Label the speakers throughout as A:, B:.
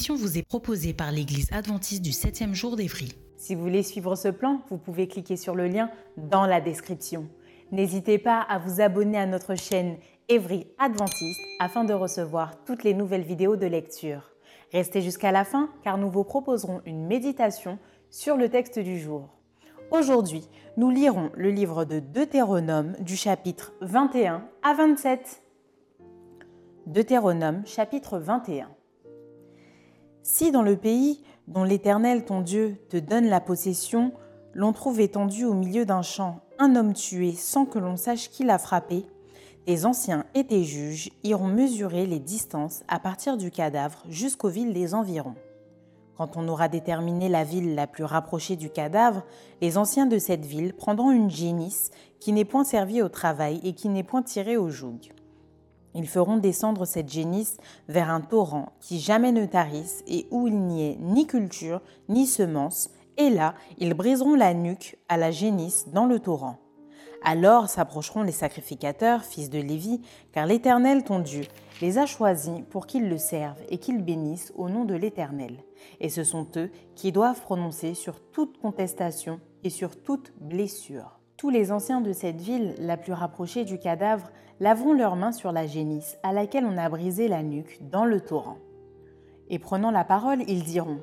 A: Émission vous est proposée par l'Église adventiste du 7e jour d'Évry.
B: Si vous voulez suivre ce plan, vous pouvez cliquer sur le lien dans la description. N'hésitez pas à vous abonner à notre chaîne Évry Adventiste afin de recevoir toutes les nouvelles vidéos de lecture. Restez jusqu'à la fin car nous vous proposerons une méditation sur le texte du jour. Aujourd'hui, nous lirons le livre de Deutéronome du chapitre 21 à 27. Deutéronome chapitre 21. Si dans le pays dont l'Éternel ton Dieu te donne la possession, l'on trouve étendu au milieu d'un champ un homme tué sans que l'on sache qui l'a frappé, tes anciens et tes juges iront mesurer les distances à partir du cadavre jusqu'aux villes des environs. Quand on aura déterminé la ville la plus rapprochée du cadavre, les anciens de cette ville prendront une génisse qui n'est point servie au travail et qui n'est point tirée au joug. Ils feront descendre cette génisse vers un torrent qui jamais ne tarisse et où il n'y ait ni culture ni semence, et là ils briseront la nuque à la génisse dans le torrent. Alors s'approcheront les sacrificateurs, fils de Lévi, car l'Éternel ton Dieu les a choisis pour qu'ils le servent et qu'ils bénissent au nom de l'Éternel. Et ce sont eux qui doivent prononcer sur toute contestation et sur toute blessure. Tous les anciens de cette ville, la plus rapprochée du cadavre, laveront leurs mains sur la génisse à laquelle on a brisé la nuque dans le torrent. Et prenant la parole, ils diront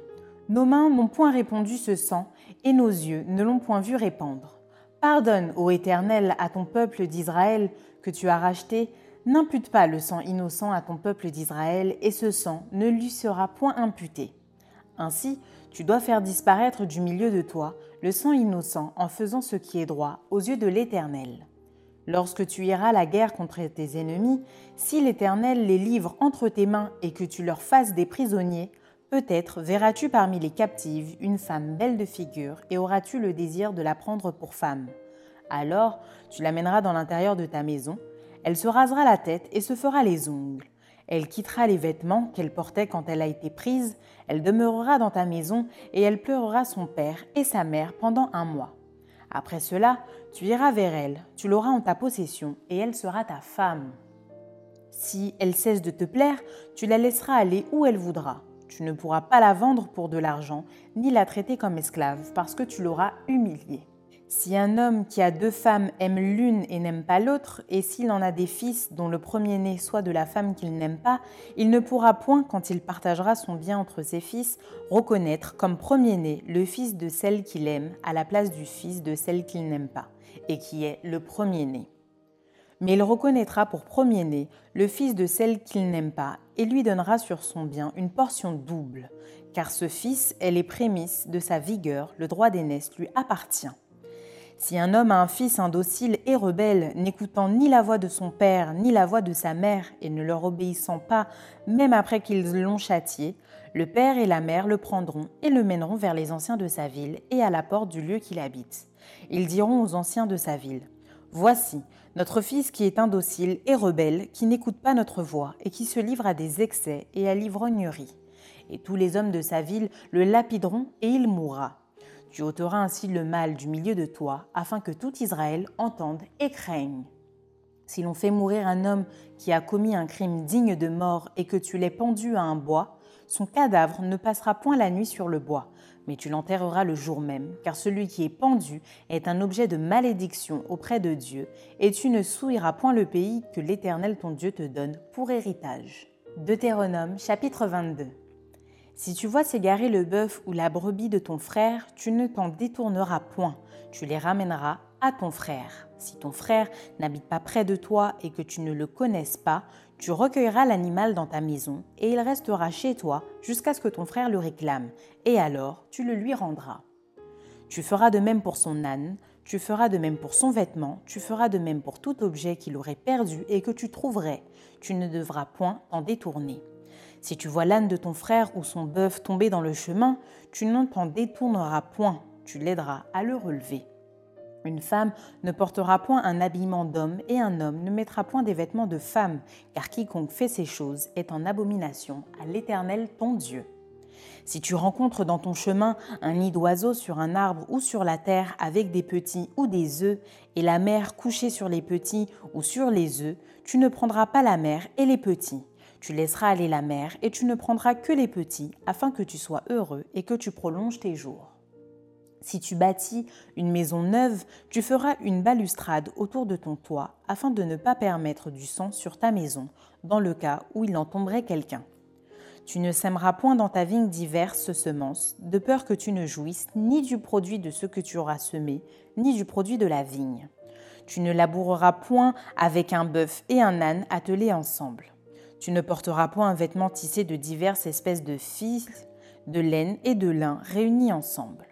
B: Nos mains n'ont point répandu ce sang, et nos yeux ne l'ont point vu répandre. Pardonne, ô Éternel, à ton peuple d'Israël que tu as racheté, n'impute pas le sang innocent à ton peuple d'Israël, et ce sang ne lui sera point imputé. Ainsi, tu dois faire disparaître du milieu de toi le sang innocent en faisant ce qui est droit aux yeux de l'Éternel. Lorsque tu iras la guerre contre tes ennemis, si l'Éternel les livre entre tes mains et que tu leur fasses des prisonniers, peut-être verras-tu parmi les captives une femme belle de figure et auras-tu le désir de la prendre pour femme. Alors tu l'amèneras dans l'intérieur de ta maison, elle se rasera la tête et se fera les ongles. Elle quittera les vêtements qu'elle portait quand elle a été prise, elle demeurera dans ta maison et elle pleurera son père et sa mère pendant un mois. Après cela, tu iras vers elle, tu l'auras en ta possession et elle sera ta femme. Si elle cesse de te plaire, tu la laisseras aller où elle voudra. Tu ne pourras pas la vendre pour de l'argent, ni la traiter comme esclave, parce que tu l'auras humiliée. Si un homme qui a deux femmes aime l'une et n'aime pas l'autre, et s'il en a des fils dont le premier-né soit de la femme qu'il n'aime pas, il ne pourra point, quand il partagera son bien entre ses fils, reconnaître comme premier-né le fils de celle qu'il aime à la place du fils de celle qu'il n'aime pas, et qui est le premier-né. Mais il reconnaîtra pour premier-né le fils de celle qu'il n'aime pas, et lui donnera sur son bien une portion double, car ce fils est les prémices de sa vigueur, le droit d'aînesse lui appartient. Si un homme a un fils indocile et rebelle, n'écoutant ni la voix de son père ni la voix de sa mère et ne leur obéissant pas, même après qu'ils l'ont châtié, le père et la mère le prendront et le mèneront vers les anciens de sa ville et à la porte du lieu qu'il habite. Ils diront aux anciens de sa ville Voici, notre fils qui est indocile et rebelle, qui n'écoute pas notre voix et qui se livre à des excès et à l'ivrognerie. Et tous les hommes de sa ville le lapideront et il mourra. Tu ôteras ainsi le mal du milieu de toi, afin que tout Israël entende et craigne. Si l'on fait mourir un homme qui a commis un crime digne de mort et que tu l'aies pendu à un bois, son cadavre ne passera point la nuit sur le bois, mais tu l'enterreras le jour même, car celui qui est pendu est un objet de malédiction auprès de Dieu, et tu ne souilleras point le pays que l'Éternel ton Dieu te donne pour héritage. Deutéronome chapitre 22 si tu vois s'égarer le bœuf ou la brebis de ton frère, tu ne t'en détourneras point, tu les ramèneras à ton frère. Si ton frère n'habite pas près de toi et que tu ne le connaisses pas, tu recueilleras l'animal dans ta maison et il restera chez toi jusqu'à ce que ton frère le réclame, et alors tu le lui rendras. Tu feras de même pour son âne, tu feras de même pour son vêtement, tu feras de même pour tout objet qu'il aurait perdu et que tu trouverais. Tu ne devras point en détourner. Si tu vois l'âne de ton frère ou son bœuf tomber dans le chemin, tu n'en t'en détourneras point, tu l'aideras à le relever. Une femme ne portera point un habillement d'homme et un homme ne mettra point des vêtements de femme, car quiconque fait ces choses est en abomination à l'Éternel ton Dieu. Si tu rencontres dans ton chemin un nid d'oiseau sur un arbre ou sur la terre avec des petits ou des œufs, et la mère couchée sur les petits ou sur les œufs, tu ne prendras pas la mère et les petits. Tu laisseras aller la mère et tu ne prendras que les petits, afin que tu sois heureux et que tu prolonges tes jours. Si tu bâtis une maison neuve, tu feras une balustrade autour de ton toit afin de ne pas permettre du sang sur ta maison dans le cas où il en tomberait quelqu'un. Tu ne sèmeras point dans ta vigne diverses semences, de peur que tu ne jouisses ni du produit de ce que tu auras semé, ni du produit de la vigne. Tu ne laboureras point avec un bœuf et un âne attelés ensemble. Tu ne porteras point un vêtement tissé de diverses espèces de fils, de laine et de lin réunis ensemble.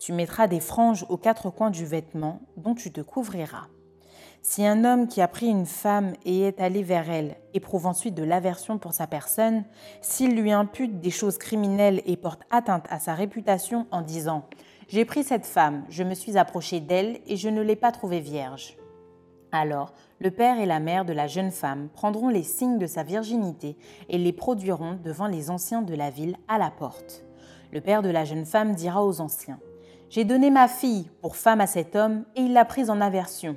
B: Tu mettras des franges aux quatre coins du vêtement dont tu te couvriras. Si un homme qui a pris une femme et est allé vers elle éprouve ensuite de l'aversion pour sa personne, s'il lui impute des choses criminelles et porte atteinte à sa réputation en disant ⁇ J'ai pris cette femme, je me suis approché d'elle et je ne l'ai pas trouvée vierge ⁇ alors le père et la mère de la jeune femme prendront les signes de sa virginité et les produiront devant les anciens de la ville à la porte. Le père de la jeune femme dira aux anciens j'ai donné ma fille pour femme à cet homme et il l'a prise en aversion.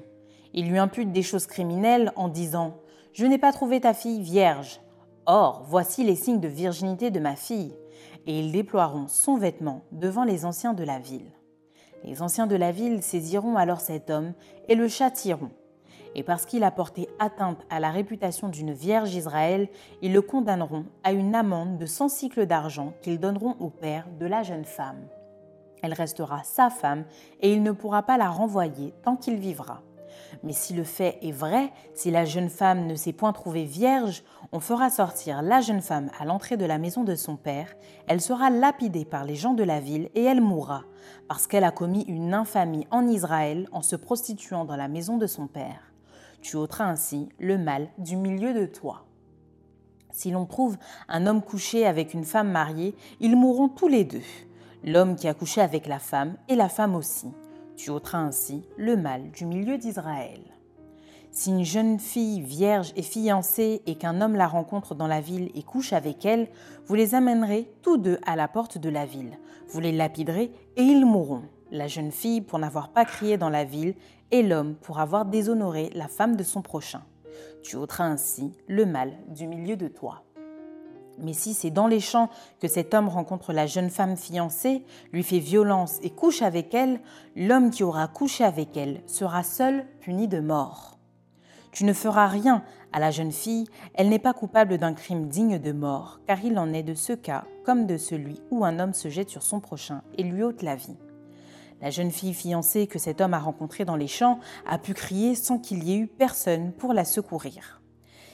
B: Il lui impute des choses criminelles en disant Je n'ai pas trouvé ta fille vierge. Or, voici les signes de virginité de ma fille. Et ils déploieront son vêtement devant les anciens de la ville. Les anciens de la ville saisiront alors cet homme et le châtieront. Et parce qu'il a porté atteinte à la réputation d'une vierge Israël, ils le condamneront à une amende de 100 cycles d'argent qu'ils donneront au père de la jeune femme elle restera sa femme et il ne pourra pas la renvoyer tant qu'il vivra. Mais si le fait est vrai, si la jeune femme ne s'est point trouvée vierge, on fera sortir la jeune femme à l'entrée de la maison de son père, elle sera lapidée par les gens de la ville et elle mourra, parce qu'elle a commis une infamie en Israël en se prostituant dans la maison de son père. Tu ôteras ainsi le mal du milieu de toi. Si l'on trouve un homme couché avec une femme mariée, ils mourront tous les deux l'homme qui a couché avec la femme et la femme aussi. Tu ôteras ainsi le mal du milieu d'Israël. Si une jeune fille vierge est fiancée et qu'un homme la rencontre dans la ville et couche avec elle, vous les amènerez tous deux à la porte de la ville. Vous les lapiderez et ils mourront. La jeune fille pour n'avoir pas crié dans la ville et l'homme pour avoir déshonoré la femme de son prochain. Tu ôteras ainsi le mal du milieu de toi. Mais si c'est dans les champs que cet homme rencontre la jeune femme fiancée, lui fait violence et couche avec elle, l'homme qui aura couché avec elle sera seul puni de mort. Tu ne feras rien à la jeune fille, elle n'est pas coupable d'un crime digne de mort, car il en est de ce cas comme de celui où un homme se jette sur son prochain et lui ôte la vie. La jeune fille fiancée que cet homme a rencontrée dans les champs a pu crier sans qu'il y ait eu personne pour la secourir.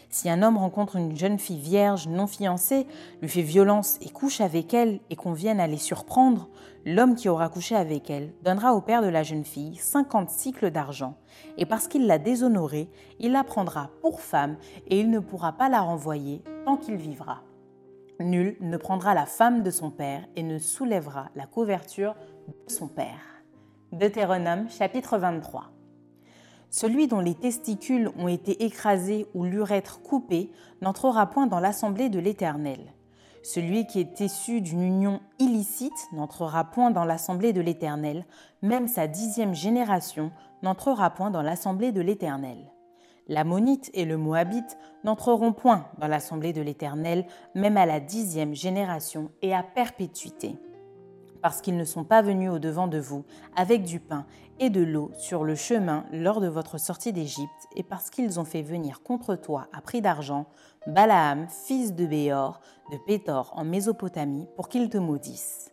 B: Si un homme rencontre une jeune fille vierge non fiancée, lui fait violence et couche avec elle et qu'on vienne à les surprendre, l'homme qui aura couché avec elle donnera au père de la jeune fille 50 cycles d'argent, et parce qu'il l'a déshonorée, il la prendra pour femme et il ne pourra pas la renvoyer tant qu'il vivra. Nul ne prendra la femme de son père et ne soulèvera la couverture de son père. Deutéronome chapitre 23. Celui dont les testicules ont été écrasés ou l'urètre coupé n'entrera point dans l'assemblée de l'Éternel. Celui qui est issu d'une union illicite n'entrera point dans l'assemblée de l'Éternel, même sa dixième génération n'entrera point dans l'assemblée de l'Éternel. L'ammonite et le moabite n'entreront point dans l'assemblée de l'Éternel, même à la dixième génération et à perpétuité parce qu'ils ne sont pas venus au-devant de vous avec du pain et de l'eau sur le chemin lors de votre sortie d'Égypte, et parce qu'ils ont fait venir contre toi à prix d'argent Balaam, fils de Béor, de Pétor en Mésopotamie, pour qu'il te maudisse.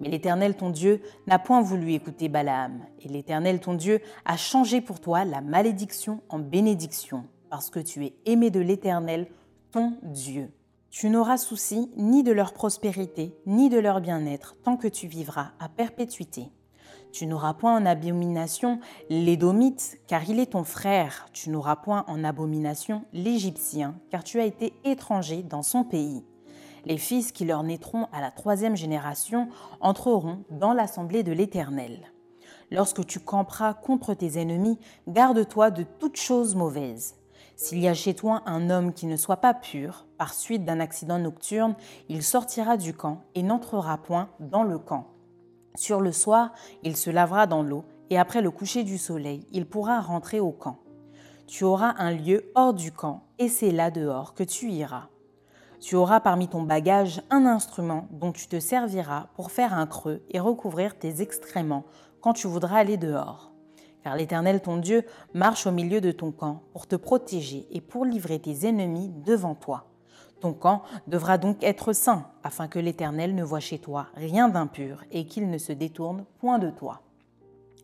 B: Mais l'Éternel ton Dieu n'a point voulu écouter Balaam, et l'Éternel ton Dieu a changé pour toi la malédiction en bénédiction, parce que tu es aimé de l'Éternel ton Dieu. Tu n'auras souci ni de leur prospérité, ni de leur bien-être, tant que tu vivras à perpétuité. Tu n'auras point en abomination l'Édomite, car il est ton frère. Tu n'auras point en abomination l'Égyptien, car tu as été étranger dans son pays. Les fils qui leur naîtront à la troisième génération entreront dans l'assemblée de l'Éternel. Lorsque tu camperas contre tes ennemis, garde-toi de toute chose mauvaise. S'il y a chez toi un homme qui ne soit pas pur, par suite d'un accident nocturne, il sortira du camp et n'entrera point dans le camp. Sur le soir, il se lavera dans l'eau, et après le coucher du soleil, il pourra rentrer au camp. Tu auras un lieu hors du camp, et c'est là dehors que tu iras. Tu auras parmi ton bagage un instrument dont tu te serviras pour faire un creux et recouvrir tes excréments quand tu voudras aller dehors. Car l'Éternel ton Dieu marche au milieu de ton camp pour te protéger et pour livrer tes ennemis devant toi. Ton camp devra donc être saint, afin que l'Éternel ne voie chez toi rien d'impur et qu'il ne se détourne point de toi.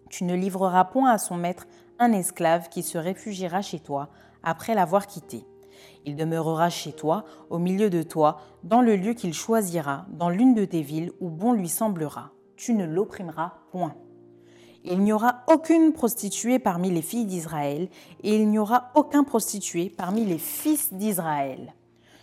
B: Tu ne livreras point à son maître un esclave qui se réfugiera chez toi après l'avoir quitté. Il demeurera chez toi, au milieu de toi, dans le lieu qu'il choisira, dans l'une de tes villes où bon lui semblera. Tu ne l'opprimeras point. Il n'y aura aucune prostituée parmi les filles d'Israël, et il n'y aura aucun prostitué parmi les fils d'Israël.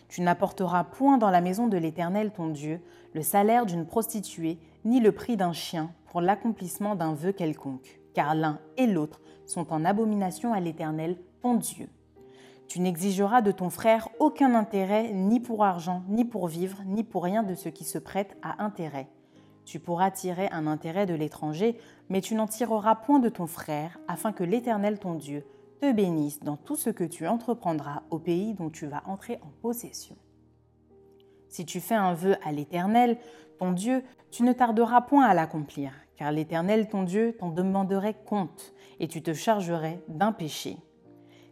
B: Tu n'apporteras point dans la maison de l'Éternel ton Dieu le salaire d'une prostituée, ni le prix d'un chien pour l'accomplissement d'un vœu quelconque, car l'un et l'autre sont en abomination à l'Éternel ton Dieu. Tu n'exigeras de ton frère aucun intérêt, ni pour argent, ni pour vivre, ni pour rien de ce qui se prête à intérêt. Tu pourras tirer un intérêt de l'étranger, mais tu n'en tireras point de ton frère, afin que l'Éternel ton Dieu te bénisse dans tout ce que tu entreprendras au pays dont tu vas entrer en possession. Si tu fais un vœu à l'Éternel, ton Dieu, tu ne tarderas point à l'accomplir, car l'Éternel, ton Dieu, t'en demanderait compte, et tu te chargerais d'un péché.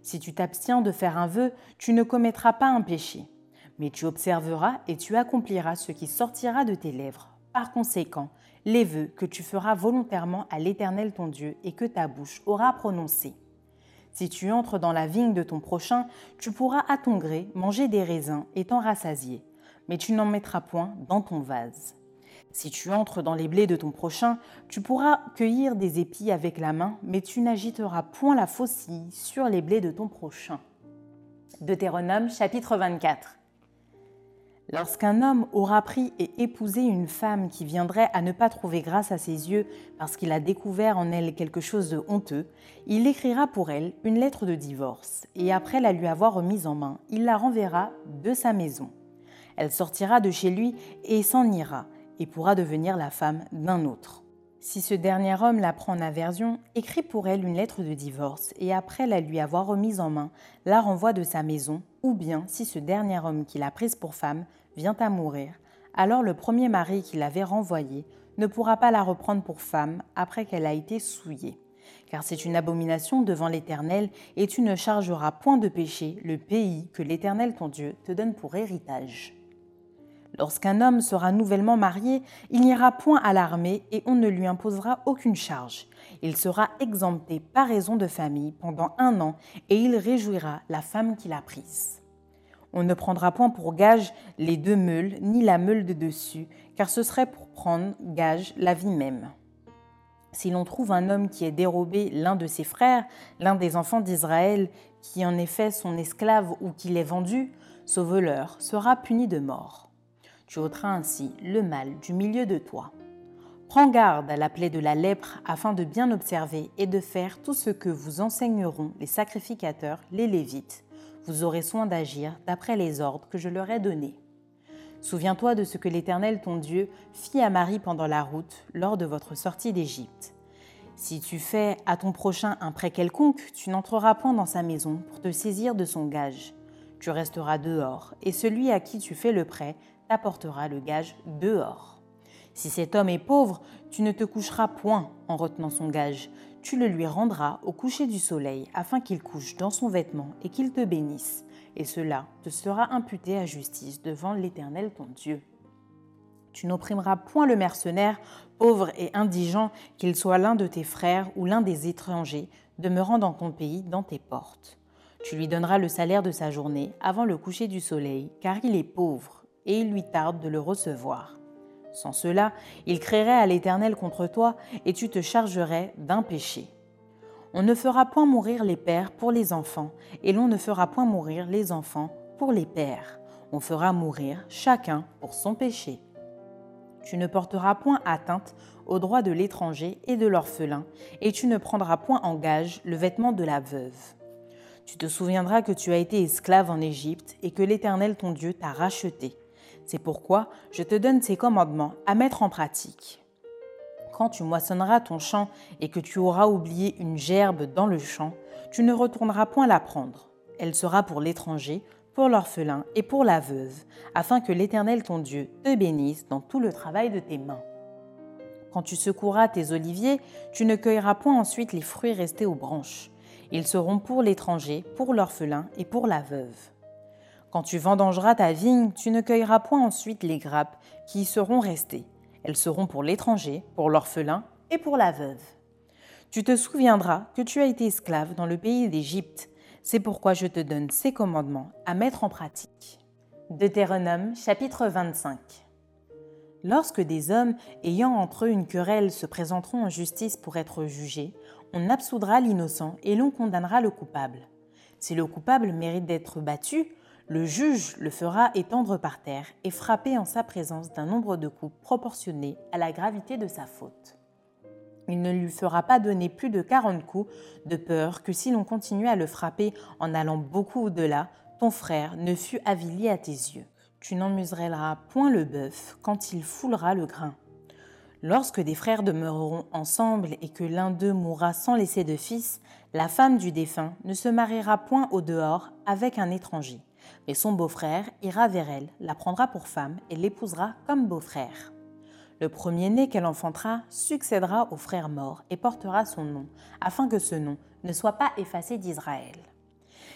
B: Si tu t'abstiens de faire un vœu, tu ne commettras pas un péché, mais tu observeras et tu accompliras ce qui sortira de tes lèvres. Par conséquent, les vœux que tu feras volontairement à l'Éternel ton Dieu et que ta bouche aura prononcés. Si tu entres dans la vigne de ton prochain, tu pourras à ton gré manger des raisins et t'en rassasier, mais tu n'en mettras point dans ton vase. Si tu entres dans les blés de ton prochain, tu pourras cueillir des épis avec la main, mais tu n'agiteras point la faucille sur les blés de ton prochain. Deutéronome chapitre 24. Lorsqu'un homme aura pris et épousé une femme qui viendrait à ne pas trouver grâce à ses yeux parce qu'il a découvert en elle quelque chose de honteux, il écrira pour elle une lettre de divorce, et après la lui avoir remise en main, il la renverra de sa maison. Elle sortira de chez lui et s'en ira, et pourra devenir la femme d'un autre. Si ce dernier homme la prend en aversion, écrit pour elle une lettre de divorce et après la lui avoir remise en main, la renvoie de sa maison, ou bien si ce dernier homme qui l'a prise pour femme vient à mourir, alors le premier mari qui l'avait renvoyée ne pourra pas la reprendre pour femme après qu'elle a été souillée. Car c'est une abomination devant l'Éternel, et tu ne chargeras point de péché le pays que l'Éternel ton Dieu te donne pour héritage. Lorsqu'un homme sera nouvellement marié, il n'ira point à l'armée et on ne lui imposera aucune charge. Il sera exempté par raison de famille pendant un an et il réjouira la femme qu'il a prise. On ne prendra point pour gage les deux meules, ni la meule de dessus, car ce serait pour prendre gage la vie même. Si l'on trouve un homme qui ait dérobé l'un de ses frères, l'un des enfants d'Israël, qui en est fait son esclave ou qui l'ait vendu, ce voleur sera puni de mort. Tu ôteras ainsi le mal du milieu de toi. Prends garde à la plaie de la lèpre afin de bien observer et de faire tout ce que vous enseigneront les sacrificateurs, les Lévites, vous aurez soin d'agir d'après les ordres que je leur ai donnés. Souviens-toi de ce que l'Éternel ton Dieu fit à Marie pendant la route lors de votre sortie d'Égypte. Si tu fais à ton prochain un prêt quelconque, tu n'entreras point dans sa maison pour te saisir de son gage. Tu resteras dehors, et celui à qui tu fais le prêt t'apportera le gage dehors. Si cet homme est pauvre, tu ne te coucheras point en retenant son gage tu le lui rendras au coucher du soleil afin qu'il couche dans son vêtement et qu'il te bénisse, et cela te sera imputé à justice devant l'Éternel ton Dieu. Tu n'opprimeras point le mercenaire, pauvre et indigent, qu'il soit l'un de tes frères ou l'un des étrangers, demeurant dans ton pays, dans tes portes. Tu lui donneras le salaire de sa journée avant le coucher du soleil, car il est pauvre, et il lui tarde de le recevoir. Sans cela, il créerait à l'Éternel contre toi, et tu te chargerais d'un péché. On ne fera point mourir les pères pour les enfants, et l'on ne fera point mourir les enfants pour les pères. On fera mourir chacun pour son péché. Tu ne porteras point atteinte aux droits de l'étranger et de l'orphelin, et tu ne prendras point en gage le vêtement de la veuve. Tu te souviendras que tu as été esclave en Égypte et que l'Éternel ton Dieu t'a racheté. C'est pourquoi je te donne ces commandements à mettre en pratique. Quand tu moissonneras ton champ et que tu auras oublié une gerbe dans le champ, tu ne retourneras point la prendre. Elle sera pour l'étranger, pour l'orphelin et pour la veuve, afin que l'Éternel ton Dieu te bénisse dans tout le travail de tes mains. Quand tu secoueras tes oliviers, tu ne cueilleras point ensuite les fruits restés aux branches. Ils seront pour l'étranger, pour l'orphelin et pour la veuve. Quand tu vendangeras ta vigne, tu ne cueilleras point ensuite les grappes qui y seront restées. Elles seront pour l'étranger, pour l'orphelin et pour la veuve. Tu te souviendras que tu as été esclave dans le pays d'Égypte. C'est pourquoi je te donne ces commandements à mettre en pratique. Deutéronome chapitre 25 Lorsque des hommes ayant entre eux une querelle se présenteront en justice pour être jugés, on absoudra l'innocent et l'on condamnera le coupable. Si le coupable mérite d'être battu, le juge le fera étendre par terre et frapper en sa présence d'un nombre de coups proportionné à la gravité de sa faute. Il ne lui fera pas donner plus de 40 coups, de peur que si l'on continuait à le frapper en allant beaucoup au-delà, ton frère ne fût avili à tes yeux. Tu n'en muselleras point le bœuf quand il foulera le grain. Lorsque des frères demeureront ensemble et que l'un d'eux mourra sans laisser de fils, la femme du défunt ne se mariera point au dehors avec un étranger mais son beau-frère ira vers elle, la prendra pour femme et l'épousera comme beau-frère. Le premier-né qu'elle enfantera succédera au frère mort et portera son nom, afin que ce nom ne soit pas effacé d'Israël.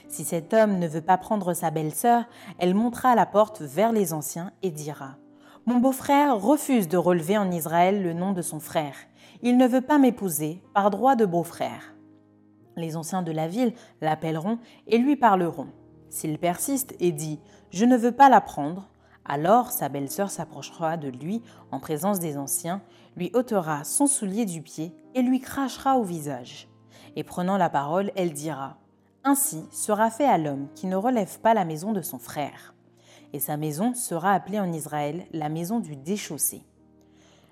B: Si cet homme ne veut pas prendre sa belle-sœur, elle montera la porte vers les anciens et dira Mon beau-frère refuse de relever en Israël le nom de son frère. Il ne veut pas m'épouser par droit de beau-frère. Les anciens de la ville l'appelleront et lui parleront. S'il persiste et dit Je ne veux pas la prendre, alors sa belle-sœur s'approchera de lui en présence des anciens, lui ôtera son soulier du pied et lui crachera au visage. Et prenant la parole, elle dira Ainsi sera fait à l'homme qui ne relève pas la maison de son frère. Et sa maison sera appelée en Israël la maison du déchaussé.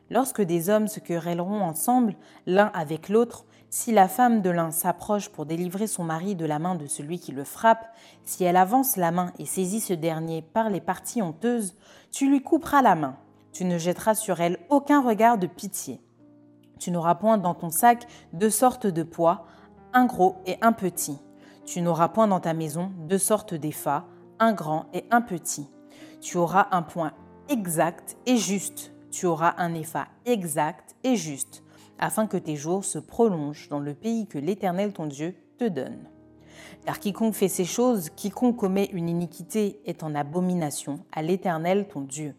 B: Lorsque des hommes se querelleront ensemble, l'un avec l'autre, si la femme de l'un s'approche pour délivrer son mari de la main de celui qui le frappe, si elle avance la main et saisit ce dernier par les parties honteuses, tu lui couperas la main. Tu ne jetteras sur elle aucun regard de pitié. Tu n'auras point dans ton sac deux sortes de poids, un gros et un petit. Tu n'auras point dans ta maison deux sortes d'effats, un grand et un petit. Tu auras un point exact et juste. Tu auras un effa exact et juste afin que tes jours se prolongent dans le pays que l'Éternel ton Dieu te donne. Car quiconque fait ces choses, quiconque commet une iniquité est en abomination à l'Éternel ton Dieu.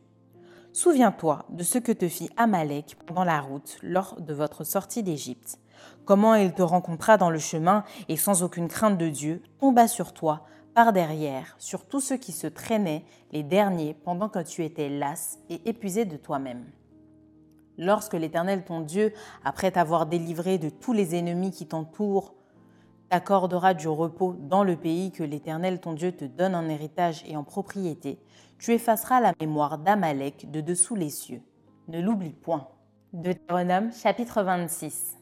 B: Souviens-toi de ce que te fit Amalek pendant la route lors de votre sortie d'Égypte, comment il te rencontra dans le chemin et sans aucune crainte de Dieu tomba sur toi par derrière, sur tous ceux qui se traînaient, les derniers, pendant que tu étais las et épuisé de toi-même. Lorsque l'Éternel ton Dieu, après t'avoir délivré de tous les ennemis qui t'entourent, t'accordera du repos dans le pays que l'Éternel ton Dieu te donne en héritage et en propriété, tu effaceras la mémoire d'Amalek de dessous les cieux. Ne l'oublie point. Deutéronome chapitre 26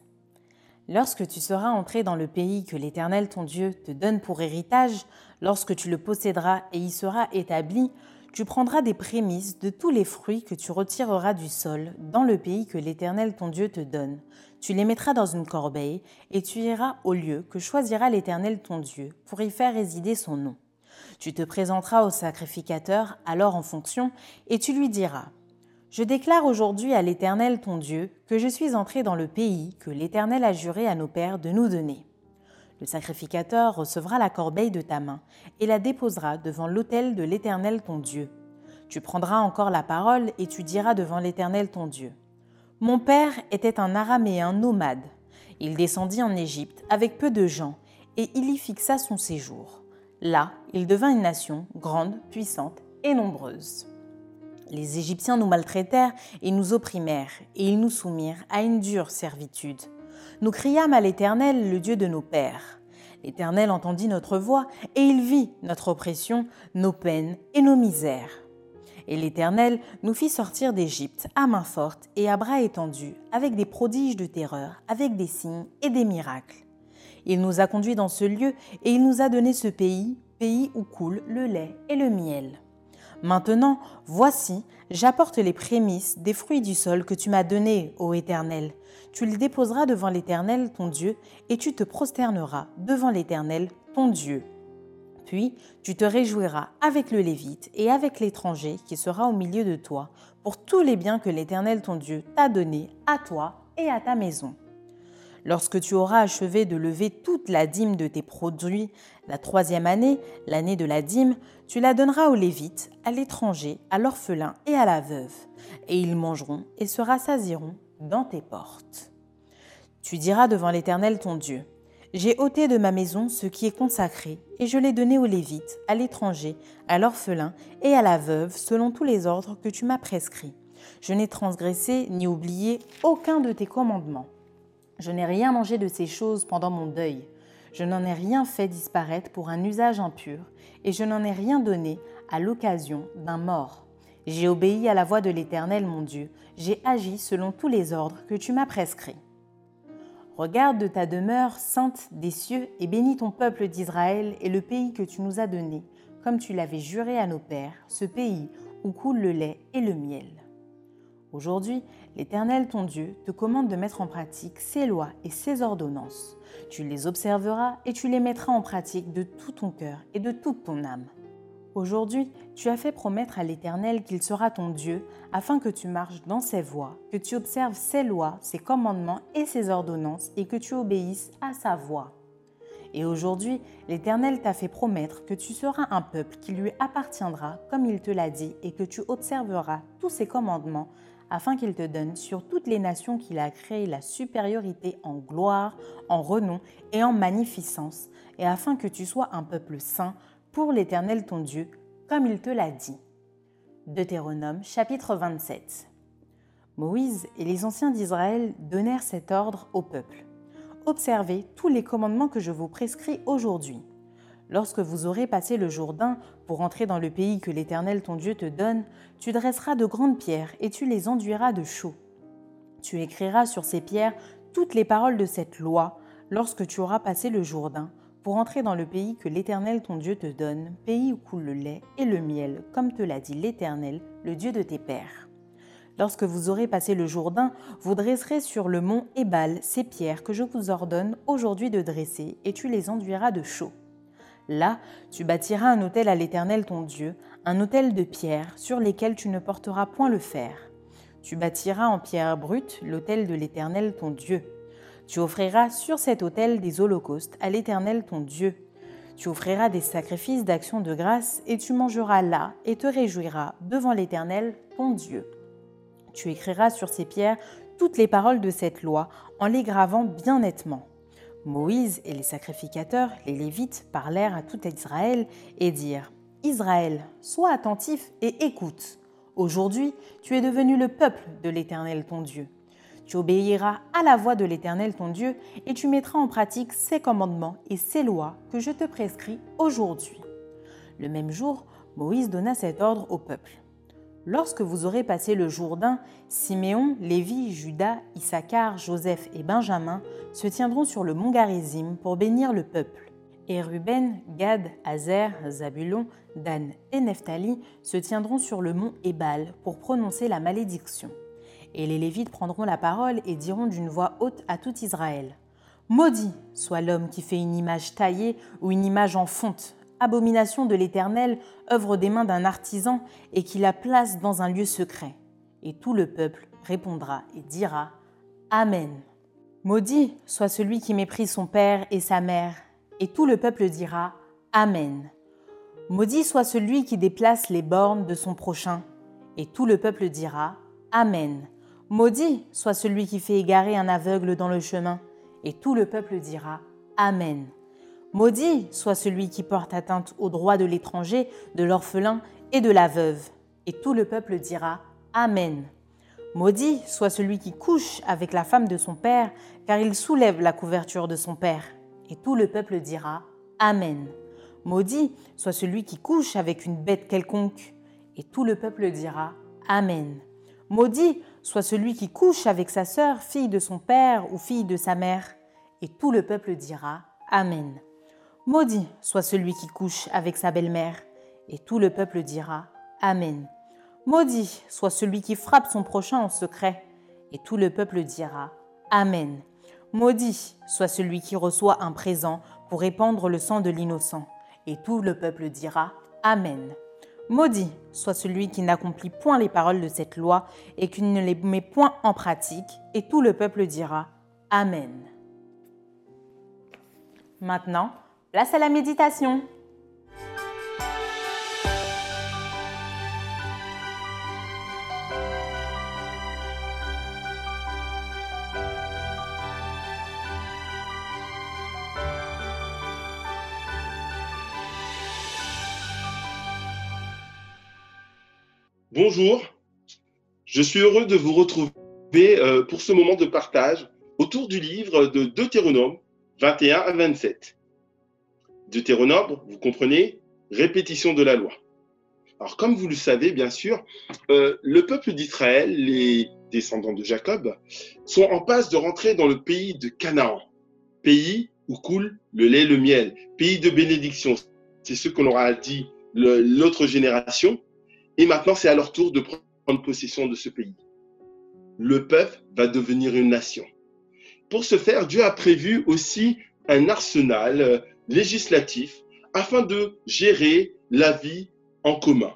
B: Lorsque tu seras entré dans le pays que l'Éternel ton Dieu te donne pour héritage, lorsque tu le posséderas et y seras établi, tu prendras des prémices de tous les fruits que tu retireras du sol dans le pays que l'Éternel ton Dieu te donne. Tu les mettras dans une corbeille et tu iras au lieu que choisira l'Éternel ton Dieu pour y faire résider son nom. Tu te présenteras au sacrificateur alors en fonction et tu lui diras Je déclare aujourd'hui à l'Éternel ton Dieu que je suis entré dans le pays que l'Éternel a juré à nos pères de nous donner. Le sacrificateur recevra la corbeille de ta main et la déposera devant l'autel de l'Éternel ton Dieu. Tu prendras encore la parole et tu diras devant l'Éternel ton Dieu. Mon père était un araméen nomade. Il descendit en Égypte avec peu de gens et il y fixa son séjour. Là, il devint une nation grande, puissante et nombreuse. Les Égyptiens nous maltraitèrent et nous opprimèrent, et ils nous soumirent à une dure servitude. Nous criâmes à l'Éternel, le Dieu de nos pères. L'Éternel entendit notre voix, et il vit notre oppression, nos peines et nos misères. Et l'Éternel nous fit sortir d'Égypte à main forte et à bras étendus, avec des prodiges de terreur, avec des signes et des miracles. Il nous a conduits dans ce lieu et il nous a donné ce pays, pays où coule le lait et le miel. Maintenant, voici, j'apporte les prémices des fruits du sol que tu m'as donnés, ô Éternel. Tu les déposeras devant l'Éternel, ton Dieu, et tu te prosterneras devant l'Éternel, ton Dieu. Puis tu te réjouiras avec le Lévite et avec l'étranger qui sera au milieu de toi pour tous les biens que l'Éternel ton Dieu t'a donnés à toi et à ta maison. Lorsque tu auras achevé de lever toute la dîme de tes produits, la troisième année, l'année de la dîme, tu la donneras aux Lévites, à l'étranger, à l'orphelin et à la veuve, et ils mangeront et se rassasieront dans tes portes. Tu diras devant l'Éternel ton Dieu, j'ai ôté de ma maison ce qui est consacré, et je l'ai donné aux Lévites, à l'étranger, à l'orphelin et à la veuve, selon tous les ordres que tu m'as prescrits. Je n'ai transgressé ni oublié aucun de tes commandements. Je n'ai rien mangé de ces choses pendant mon deuil. Je n'en ai rien fait disparaître pour un usage impur, et je n'en ai rien donné à l'occasion d'un mort. J'ai obéi à la voix de l'Éternel mon Dieu, j'ai agi selon tous les ordres que tu m'as prescrits. Regarde de ta demeure sainte des cieux et bénis ton peuple d'Israël et le pays que tu nous as donné, comme tu l'avais juré à nos pères, ce pays où coule le lait et le miel. Aujourd'hui, l'Éternel ton Dieu te commande de mettre en pratique ses lois et ses ordonnances. Tu les observeras et tu les mettras en pratique de tout ton cœur et de toute ton âme. Aujourd'hui, tu as fait promettre à l'Éternel qu'il sera ton Dieu, afin que tu marches dans ses voies, que tu observes ses lois, ses commandements et ses ordonnances, et que tu obéisses à sa voix. Et aujourd'hui, l'Éternel t'a fait promettre que tu seras un peuple qui lui appartiendra, comme il te l'a dit, et que tu observeras tous ses commandements, afin qu'il te donne sur toutes les nations qu'il a créées la supériorité en gloire, en renom et en magnificence, et afin que tu sois un peuple saint, pour l'Éternel ton Dieu, comme il te l'a dit. Deutéronome chapitre 27. Moïse et les anciens d'Israël donnèrent cet ordre au peuple. Observez tous les commandements que je vous prescris aujourd'hui. Lorsque vous aurez passé le Jourdain pour entrer dans le pays que l'Éternel ton Dieu te donne, tu dresseras de grandes pierres et tu les enduiras de chaux. Tu écriras sur ces pierres toutes les paroles de cette loi lorsque tu auras passé le Jourdain pour entrer dans le pays que l'Éternel ton Dieu te donne, pays où coule le lait et le miel, comme te l'a dit l'Éternel, le Dieu de tes pères. Lorsque vous aurez passé le Jourdain, vous dresserez sur le mont Ébal ces pierres que je vous ordonne aujourd'hui de dresser, et tu les enduiras de chaux. Là, tu bâtiras un autel à l'Éternel ton Dieu, un autel de pierres sur lesquelles tu ne porteras point le fer. Tu bâtiras en pierre brute l'autel de l'Éternel ton Dieu. Tu offriras sur cet autel des holocaustes à l'Éternel ton Dieu. Tu offriras des sacrifices d'action de grâce et tu mangeras là et te réjouiras devant l'Éternel ton Dieu. Tu écriras sur ces pierres toutes les paroles de cette loi en les gravant bien nettement. Moïse et les sacrificateurs, les Lévites, parlèrent à tout Israël et dirent Israël, sois attentif et écoute. Aujourd'hui, tu es devenu le peuple de l'Éternel ton Dieu. Tu obéiras à la voix de l'Éternel ton Dieu et tu mettras en pratique ses commandements et ses lois que je te prescris aujourd'hui. Le même jour, Moïse donna cet ordre au peuple. Lorsque vous aurez passé le Jourdain, Siméon, Lévi, Judas, Issachar, Joseph et Benjamin se tiendront sur le mont Garizim pour bénir le peuple. Et Ruben, Gad, Azer, Zabulon, Dan et Nephtali se tiendront sur le mont Ébal pour prononcer la malédiction. Et les Lévites prendront la parole et diront d'une voix haute à tout Israël Maudit soit l'homme qui fait une image taillée ou une image en fonte, abomination de l'Éternel, œuvre des mains d'un artisan, et qui la place dans un lieu secret. Et tout le peuple répondra et dira Amen. Maudit soit celui qui méprise son père et sa mère, et tout le peuple dira Amen. Maudit soit celui qui déplace les bornes de son prochain. Et tout le peuple dira Amen. Maudit soit celui qui fait égarer un aveugle dans le chemin. Et tout le peuple dira Amen. Maudit soit celui qui porte atteinte aux droits de l'étranger, de l'orphelin et de la veuve. Et tout le peuple dira Amen. Maudit soit celui qui couche avec la femme de son père, car il soulève la couverture de son père. Et tout le peuple dira Amen. Maudit soit celui qui couche avec une bête quelconque. Et tout le peuple dira Amen. Maudit soit celui qui couche avec sa sœur, fille de son père ou fille de sa mère. Et tout le peuple dira Amen. Maudit soit celui qui couche avec sa belle-mère. Et tout le peuple dira Amen. Maudit soit celui qui frappe son prochain en secret. Et tout le peuple dira Amen. Maudit soit celui qui reçoit un présent pour répandre le sang de l'innocent. Et tout le peuple dira Amen. Maudit soit celui qui n'accomplit point les paroles de cette loi et qui ne les met point en pratique. Et tout le peuple dira Amen. Maintenant, place à la méditation.
C: Bonjour, je suis heureux de vous retrouver euh, pour ce moment de partage autour du livre de Deutéronome 21 à 27. Deutéronome, vous comprenez, répétition de la loi. Alors comme vous le savez bien sûr, euh, le peuple d'Israël, les descendants de Jacob, sont en passe de rentrer dans le pays de Canaan, pays où coule le lait et le miel, pays de bénédiction. C'est ce qu'on aura dit l'autre génération, et maintenant, c'est à leur tour de prendre possession de ce pays. Le peuple va devenir une nation. Pour ce faire, Dieu a prévu aussi un arsenal euh, législatif afin de gérer la vie en commun.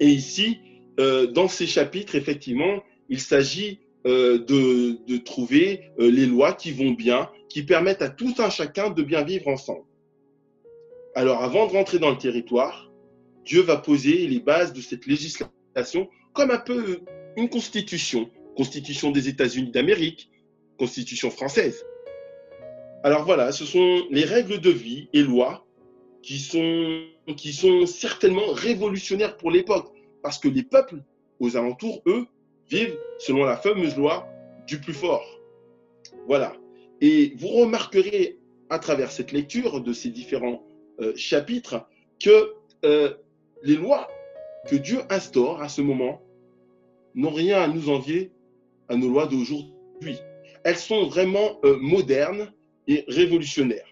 C: Et ici, euh, dans ces chapitres, effectivement, il s'agit euh, de, de, trouver les lois qui vont bien, qui permettent à tout un chacun de bien vivre ensemble. Alors, avant de rentrer dans le territoire, Dieu va poser les bases de cette législation comme un peu une constitution, constitution des États-Unis d'Amérique, constitution française. Alors voilà, ce sont les règles de vie et lois qui sont, qui sont certainement révolutionnaires pour l'époque, parce que les peuples aux alentours, eux, vivent selon la fameuse loi du plus fort. Voilà. Et vous remarquerez à travers cette lecture de ces différents euh, chapitres que euh, les lois que Dieu instaure à ce moment n'ont rien à nous envier à nos lois d'aujourd'hui. Elles sont vraiment euh, modernes et révolutionnaires.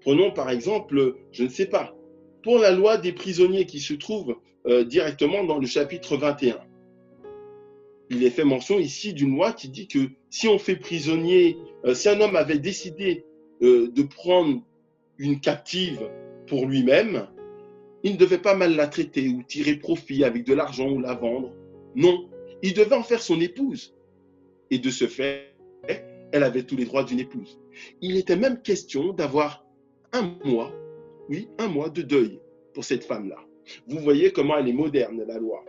C: Prenons par exemple, je ne sais pas, pour la loi des prisonniers qui se trouve euh, directement dans le chapitre 21. Il est fait mention ici d'une loi qui dit que si on fait prisonnier, euh, si un homme avait décidé de prendre une captive pour lui-même, il ne devait pas mal la traiter ou tirer profit avec de l'argent ou la vendre. Non, il devait en faire son épouse. Et de ce fait, elle avait tous les droits d'une épouse. Il était même question d'avoir un mois, oui, un mois de deuil pour cette femme-là. Vous voyez comment elle est moderne, la loi.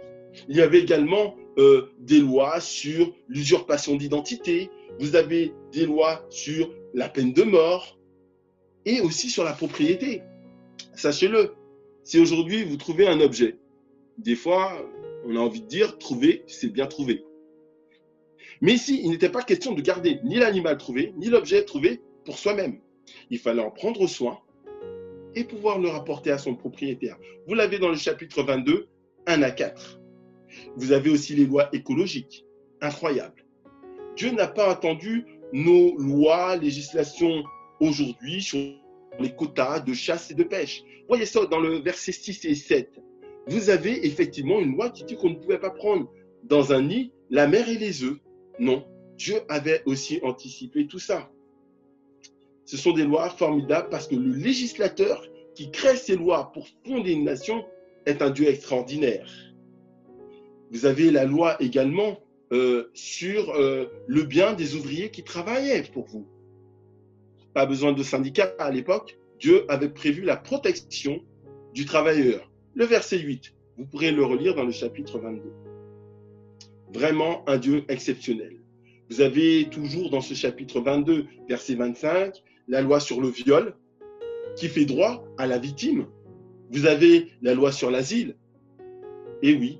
C: Il y avait également euh, des lois sur l'usurpation d'identité. Vous avez des lois sur la peine de mort et aussi sur la propriété. Sachez-le, si aujourd'hui vous trouvez un objet, des fois, on a envie de dire trouver, c'est bien trouvé. Mais ici, il n'était pas question de garder ni l'animal trouvé, ni l'objet trouvé pour soi-même. Il fallait en prendre soin et pouvoir le rapporter à son propriétaire. Vous l'avez dans le chapitre 22, 1 à 4. Vous avez aussi les lois écologiques. Incroyable. Dieu n'a pas attendu nos lois, législations aujourd'hui sur les quotas de chasse et de pêche. Voyez ça dans le verset 6 et 7. Vous avez effectivement une loi qui dit qu'on ne pouvait pas prendre dans un nid la mer et les œufs. Non, Dieu avait aussi anticipé tout ça. Ce sont des lois formidables parce que le législateur qui crée ces lois pour fonder une nation est un Dieu extraordinaire. Vous avez la loi également euh, sur euh, le bien des ouvriers qui travaillaient pour vous pas besoin de syndicats à l'époque, Dieu avait prévu la protection du travailleur. Le verset 8, vous pourrez le relire dans le chapitre 22. Vraiment un Dieu exceptionnel. Vous avez toujours dans ce chapitre 22, verset 25, la loi sur le viol qui fait droit à la victime. Vous avez la loi sur l'asile. Et oui,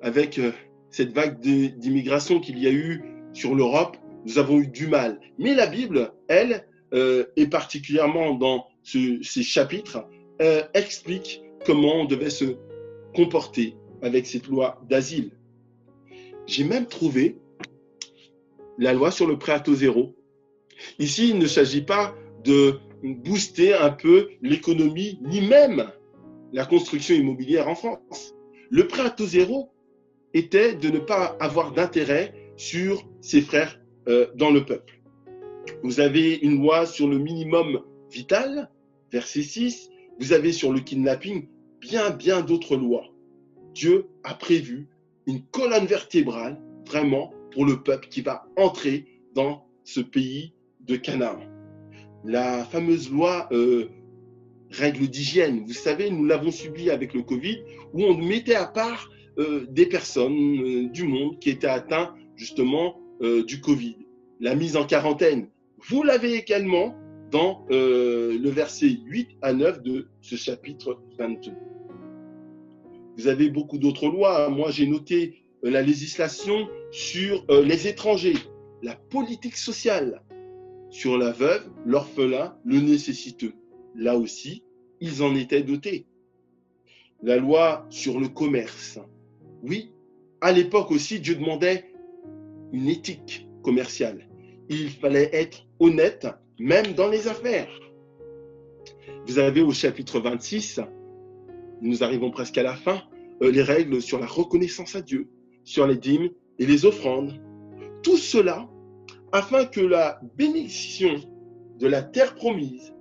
C: avec euh, cette vague d'immigration qu'il y a eu sur l'Europe, nous avons eu du mal. Mais la Bible, elle, euh, et particulièrement dans ces chapitres, euh, explique comment on devait se comporter avec cette loi d'asile. J'ai même trouvé la loi sur le prêt à taux zéro. Ici, il ne s'agit pas de booster un peu l'économie, ni même la construction immobilière en France. Le prêt à taux zéro était de ne pas avoir d'intérêt sur ses frères euh, dans le peuple. Vous avez une loi sur le minimum vital, verset 6. Vous avez sur le kidnapping bien, bien d'autres lois. Dieu a prévu une colonne vertébrale vraiment pour le peuple qui va entrer dans ce pays de Canaan. La fameuse loi euh, règle d'hygiène, vous savez, nous l'avons subi avec le Covid, où on mettait à part euh, des personnes euh, du monde qui étaient atteintes justement du Covid. La mise en quarantaine, vous l'avez également dans le verset 8 à 9 de ce chapitre 22. Vous avez beaucoup d'autres lois. Moi, j'ai noté la législation sur les étrangers, la politique sociale, sur la veuve, l'orphelin, le nécessiteux. Là aussi, ils en étaient dotés. La loi sur le commerce. Oui, à l'époque aussi, Dieu demandait une éthique commerciale. Il fallait être honnête, même dans les affaires. Vous avez au chapitre 26, nous arrivons presque à la fin, euh, les règles sur la reconnaissance à Dieu, sur les dîmes et les offrandes. Tout cela afin que la bénédiction de la terre promise,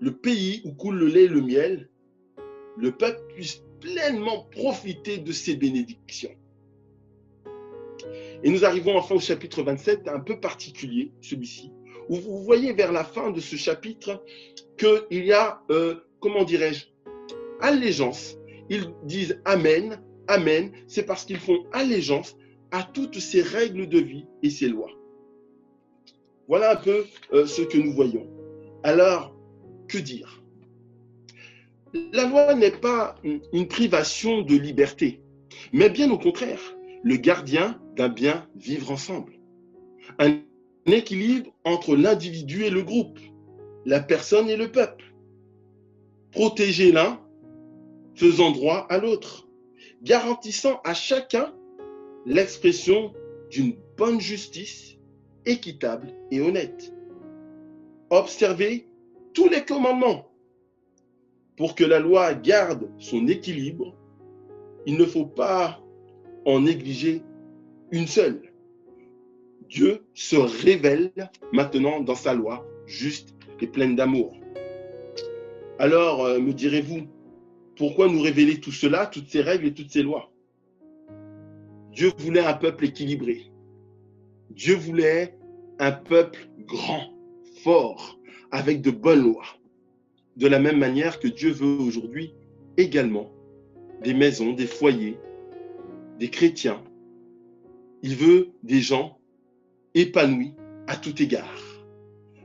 C: le pays où coule le lait et le miel, le peuple puisse pleinement profiter de ces bénédictions. Et nous arrivons enfin au chapitre 27, un peu particulier, celui-ci, où vous voyez vers la fin de ce chapitre qu'il y a, euh, comment dirais-je, allégeance. Ils disent Amen, Amen, c'est parce qu'ils font allégeance à toutes ces règles de vie et ces lois. Voilà un peu euh, ce que nous voyons. Alors, que dire? La loi n'est pas une privation de liberté, mais bien au contraire, le gardien d'un bien vivre ensemble. Un équilibre entre l'individu et le groupe, la personne et le peuple. Protéger l'un, faisant droit à l'autre, garantissant à chacun l'expression d'une bonne justice équitable et honnête. Observez tous les commandements. Pour que la loi garde son équilibre, il ne faut pas en négliger une seule. Dieu se révèle maintenant dans sa loi, juste et pleine d'amour. Alors, euh, me direz-vous, pourquoi nous révéler tout cela, toutes ces règles et toutes ces lois? Dieu voulait un peuple équilibré. Dieu voulait un peuple grand, fort, avec de bonnes lois. De la même manière que Dieu veut aujourd'hui également des maisons, des foyers, des chrétiens. Il veut des gens épanouis à tout égard.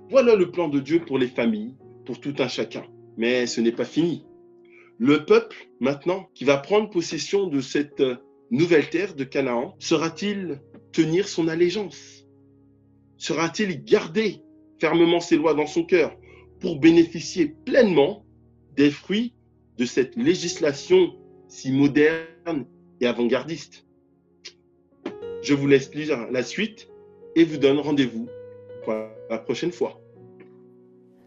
C: Voilà le plan de Dieu pour les familles, pour tout un chacun. Mais ce n'est pas fini. Le peuple, maintenant, qui va prendre possession de cette nouvelle terre de Canaan, sera-t-il tenir son allégeance? Sera-t-il garder fermement ses lois dans son cœur pour bénéficier pleinement des fruits de cette législation si moderne et avant-gardiste? Je vous laisse lire la suite et vous donne rendez-vous pour la prochaine fois.